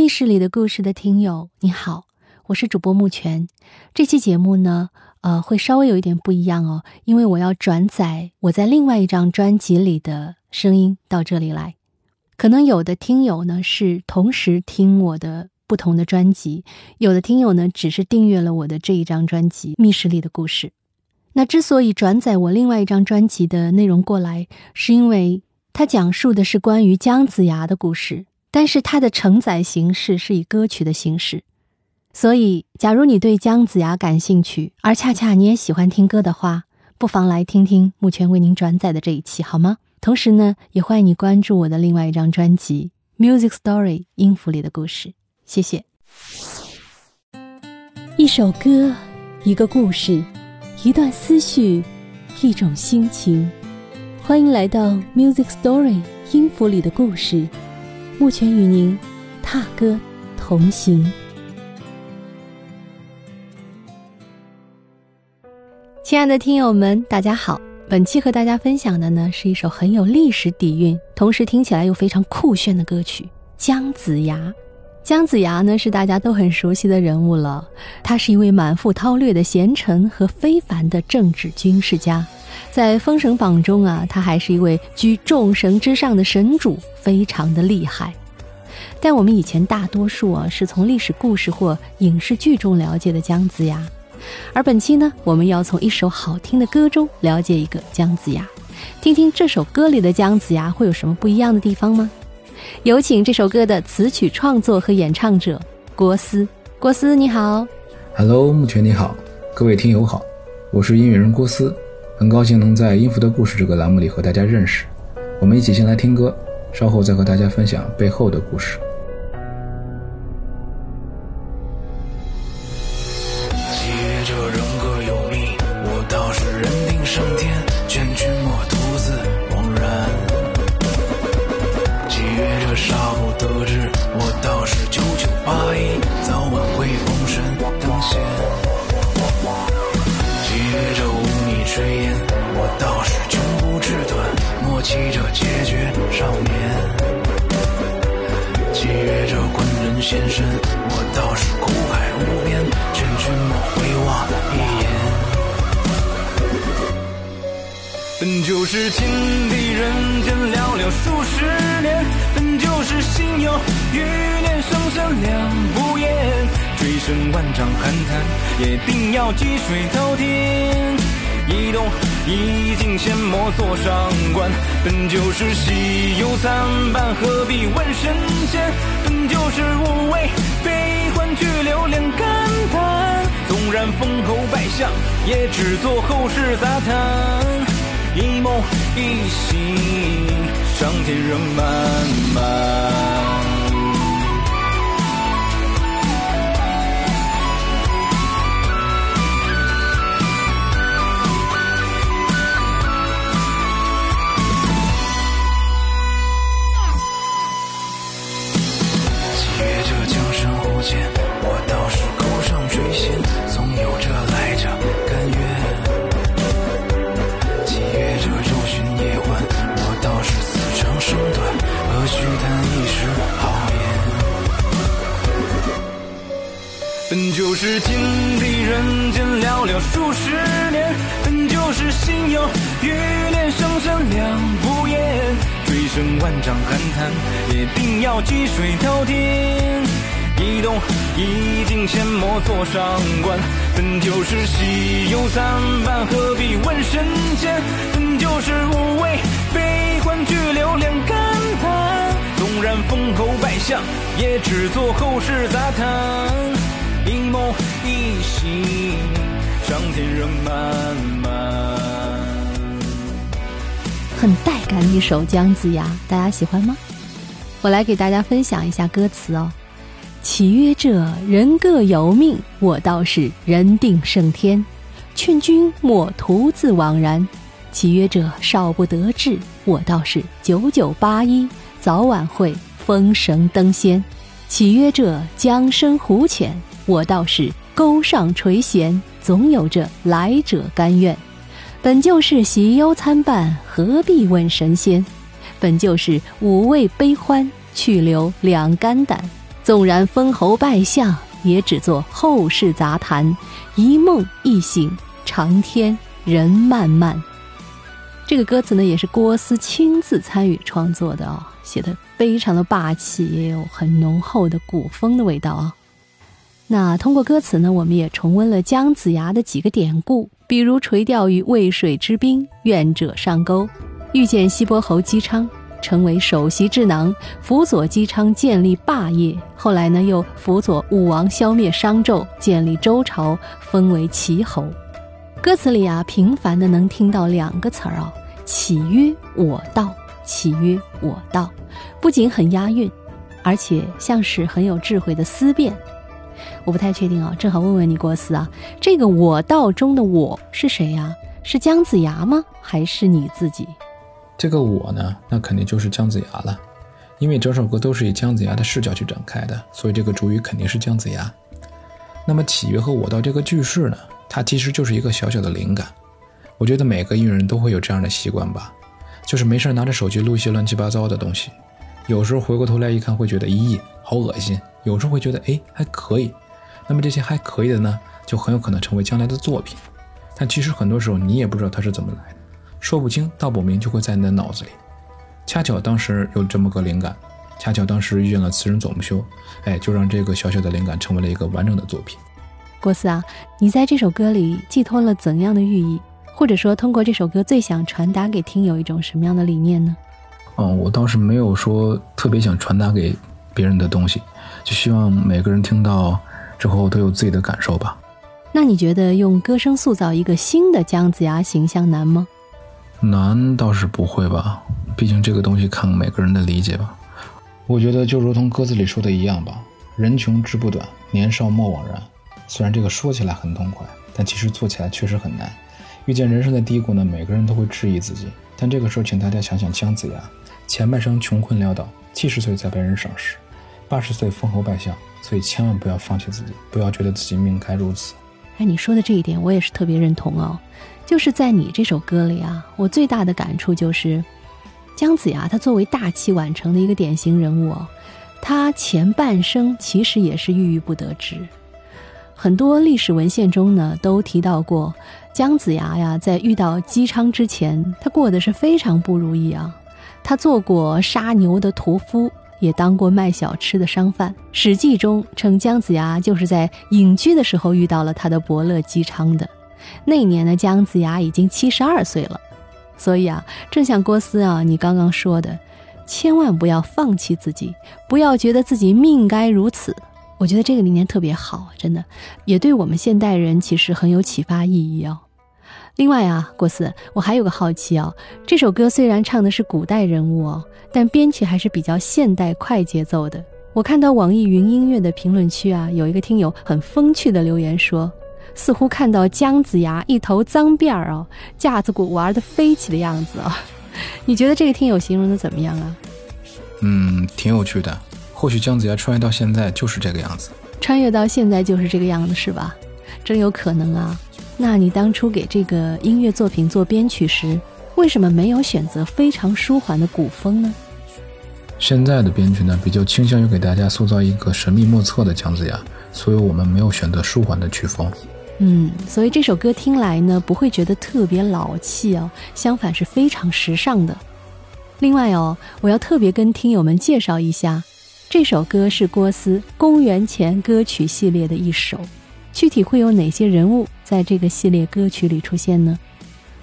密室里的故事的听友，你好，我是主播木泉。这期节目呢，呃，会稍微有一点不一样哦，因为我要转载我在另外一张专辑里的声音到这里来。可能有的听友呢是同时听我的不同的专辑，有的听友呢只是订阅了我的这一张专辑《密室里的故事》。那之所以转载我另外一张专辑的内容过来，是因为它讲述的是关于姜子牙的故事。但是它的承载形式是以歌曲的形式，所以假如你对姜子牙感兴趣，而恰恰你也喜欢听歌的话，不妨来听听目前为您转载的这一期，好吗？同时呢，也欢迎你关注我的另外一张专辑《Music Story》音符里的故事。谢谢。一首歌，一个故事，一段思绪，一种心情。欢迎来到《Music Story》音符里的故事。目前与您踏歌同行，亲爱的听友们，大家好。本期和大家分享的呢，是一首很有历史底蕴，同时听起来又非常酷炫的歌曲《姜子牙》。姜子牙呢，是大家都很熟悉的人物了。他是一位满腹韬略的贤臣和非凡的政治军事家。在《封神榜》中啊，他还是一位居众神之上的神主，非常的厉害。但我们以前大多数啊是从历史故事或影视剧中了解的姜子牙，而本期呢，我们要从一首好听的歌中了解一个姜子牙，听听这首歌里的姜子牙会有什么不一样的地方吗？有请这首歌的词曲创作和演唱者郭思。郭思你好，Hello，目前你好，各位听友好，我是音乐人郭思。很高兴能在《音符的故事》这个栏目里和大家认识，我们一起先来听歌，稍后再和大家分享背后的故事。我倒是苦海无边，劝君莫回望一眼。本就是天地人间寥寥数十年，本就是心有余念，生生两不厌。追声万丈寒潭，也定要积水滔天。一动一静，先莫作上观。本就是喜忧参半，何必问神仙？本就是无畏悲欢，去留恋感叹。纵然封侯拜相，也只做后世杂谈。一梦一醒，上天仍漫漫。本就是天地人间寥寥数十年，本就是心有余念，生生两不厌。追生万丈寒潭，也定要积水滔天。一动一静，阡陌坐上观。本就是喜忧三半，何必问神仙？本就是无畏悲欢，聚留恋感叹。纵然封侯拜相，也只做后世杂谈。一梦一醒，上天仍漫漫。很带感一首《姜子牙》，大家喜欢吗？我来给大家分享一下歌词哦。岂曰者，人各有命，我倒是人定胜天。劝君莫徒自枉然。岂曰者，少不得志，我倒是九九八一，早晚会封神登仙。岂曰者，江深湖浅。我倒是钩上垂涎，总有着来者甘愿。本就是喜忧参半，何必问神仙？本就是五味悲欢，去留两肝胆。纵然封侯拜相，也只做后世杂谈。一梦一醒，长天人漫漫。这个歌词呢，也是郭思亲自参与创作的哦，写的非常的霸气，也有很浓厚的古风的味道啊。那通过歌词呢，我们也重温了姜子牙的几个典故，比如垂钓于渭水之滨，愿者上钩；遇见西伯侯姬昌，成为首席智囊，辅佐姬昌建立霸业。后来呢，又辅佐武王消灭商纣，建立周朝，封为齐侯。歌词里啊，频繁的能听到两个词儿啊。岂曰我道，岂曰我道，不仅很押韵，而且像是很有智慧的思辨。我不太确定啊，正好问问你，郭思啊，这个我道中的我是谁呀？是姜子牙吗？还是你自己？这个我呢，那肯定就是姜子牙了，因为整首歌都是以姜子牙的视角去展开的，所以这个主语肯定是姜子牙。那么启曰和我道这个句式呢，它其实就是一个小小的灵感。我觉得每个音乐人都会有这样的习惯吧，就是没事拿着手机录一些乱七八糟的东西，有时候回过头来一看会觉得咦，好恶心，有时候会觉得哎还可以，那么这些还可以的呢，就很有可能成为将来的作品。但其实很多时候你也不知道它是怎么来的，说不清道不明，就会在你的脑子里。恰巧当时有这么个灵感，恰巧当时遇见了词人左木修，哎，就让这个小小的灵感成为了一个完整的作品。郭思啊，你在这首歌里寄托了怎样的寓意？或者说，通过这首歌最想传达给听友一种什么样的理念呢？嗯，我倒是没有说特别想传达给别人的东西，就希望每个人听到之后都有自己的感受吧。那你觉得用歌声塑造一个新的姜子牙形象难吗？难倒是不会吧，毕竟这个东西看每个人的理解吧。我觉得就如同歌词里说的一样吧，人穷志不短，年少莫枉然。虽然这个说起来很痛快，但其实做起来确实很难。遇见人生的低谷呢，每个人都会质疑自己。但这个时候，请大家想想姜子牙，前半生穷困潦倒，七十岁才被人赏识，八十岁封侯拜相。所以千万不要放弃自己，不要觉得自己命该如此。哎，你说的这一点，我也是特别认同哦。就是在你这首歌里啊，我最大的感触就是，姜子牙他作为大器晚成的一个典型人物哦，他前半生其实也是郁郁不得志。很多历史文献中呢，都提到过姜子牙呀，在遇到姬昌之前，他过得是非常不如意啊。他做过杀牛的屠夫，也当过卖小吃的商贩。《史记》中称姜子牙就是在隐居的时候遇到了他的伯乐姬昌的。那年呢，姜子牙已经七十二岁了。所以啊，正像郭思啊，你刚刚说的，千万不要放弃自己，不要觉得自己命该如此。我觉得这个理念特别好，真的，也对我们现代人其实很有启发意义哦。另外啊，郭四，我还有个好奇哦，这首歌虽然唱的是古代人物哦，但编曲还是比较现代快节奏的。我看到网易云音乐的评论区啊，有一个听友很风趣的留言说，似乎看到姜子牙一头脏辫儿哦，架子鼓玩的飞起的样子啊。你觉得这个听友形容的怎么样啊？嗯，挺有趣的。或许姜子牙穿越到现在就是这个样子，穿越到现在就是这个样子，是吧？真有可能啊！那你当初给这个音乐作品做编曲时，为什么没有选择非常舒缓的古风呢？现在的编曲呢，比较倾向于给大家塑造一个神秘莫测的姜子牙，所以我们没有选择舒缓的曲风。嗯，所以这首歌听来呢，不会觉得特别老气哦，相反是非常时尚的。另外哦，我要特别跟听友们介绍一下。这首歌是郭思公元前歌曲系列的一首，具体会有哪些人物在这个系列歌曲里出现呢？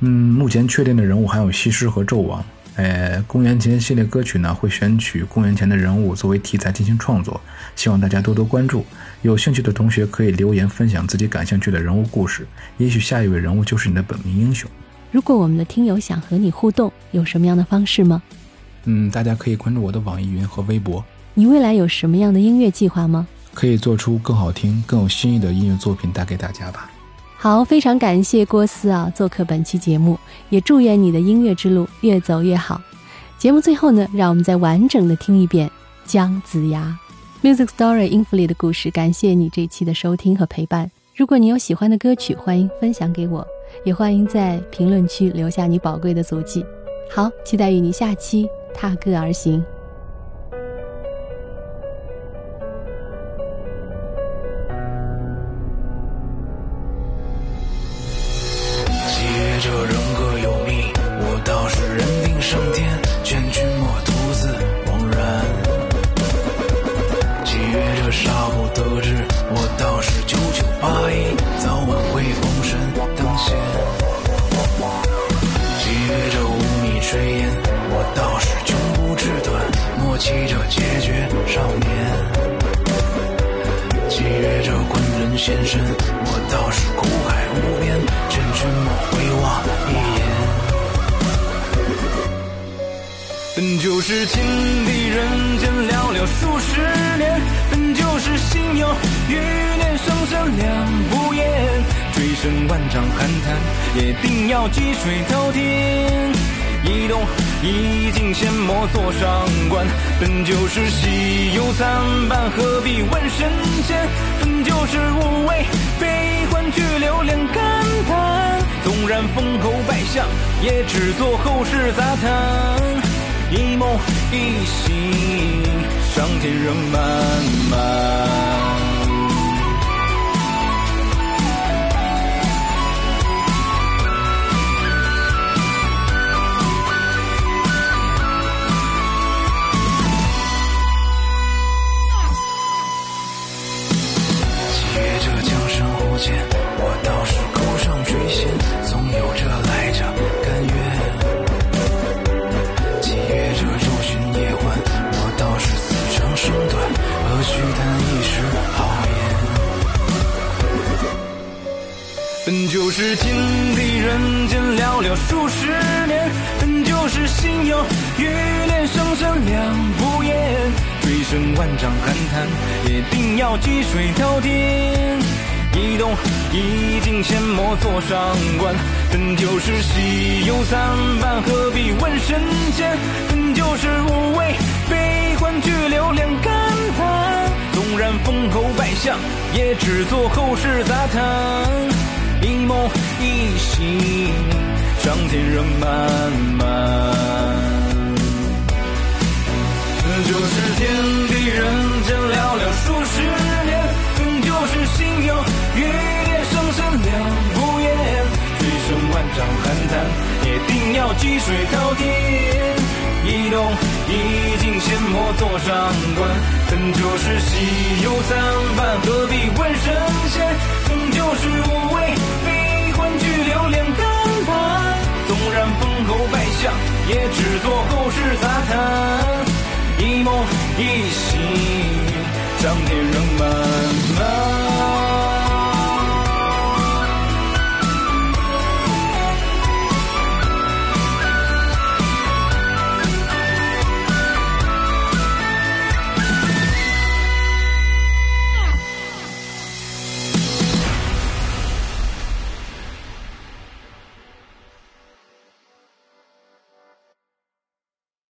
嗯，目前确定的人物还有西施和纣王。呃，公元前系列歌曲呢会选取公元前的人物作为题材进行创作，希望大家多多关注。有兴趣的同学可以留言分享自己感兴趣的人物故事，也许下一位人物就是你的本命英雄。如果我们的听友想和你互动，有什么样的方式吗？嗯，大家可以关注我的网易云和微博。你未来有什么样的音乐计划吗？可以做出更好听、更有新意的音乐作品带给大家吧。好，非常感谢郭思啊做客本期节目，也祝愿你的音乐之路越走越好。节目最后呢，让我们再完整的听一遍《姜子牙》Music Story 音符里的故事。感谢你这期的收听和陪伴。如果你有喜欢的歌曲，欢迎分享给我，也欢迎在评论区留下你宝贵的足迹。好，期待与你下期踏歌而行。这人各有命，我倒是人定胜天，劝君莫独自枉然。契约这杀不得志，我倒是九九八一，早晚会封神当先。契约这无米炊烟，我倒是穷途志短，莫欺这孑孓少年。契约这困人先生。我倒是苦海无边，劝君莫回望一眼。本就是情敌人间寥寥数十年，本就是心有余念，生生两不厌。追声万丈寒潭，也定要积水滔天。一动一静，先莫作上观。本就是喜忧参半，何必问神仙？本就是无畏悲欢，去留两感叹。纵然封侯拜相，也只做后世杂谈。一梦一醒，上天仍漫漫。一时好言？本就是天。地人间寥寥数十年，本就是心有余念，生生两不厌。追生万丈寒潭，也定要积水滔天。一动一静，先莫作上观。本就是喜忧参半，何必问神仙？本就是无侯拜相，也只做后世杂谈。一梦一醒，上天仍漫漫。本就是天地人间寥寥数十年，本就是心有余念，生生两不厌。追声万丈寒潭，也定要积水滔天。一动一静，先莫作上观。本就是喜忧参半，何必问神仙？本就是无畏悲欢，聚流两感叹。纵然封侯拜相，也只做后世杂谈。一梦一醒，上天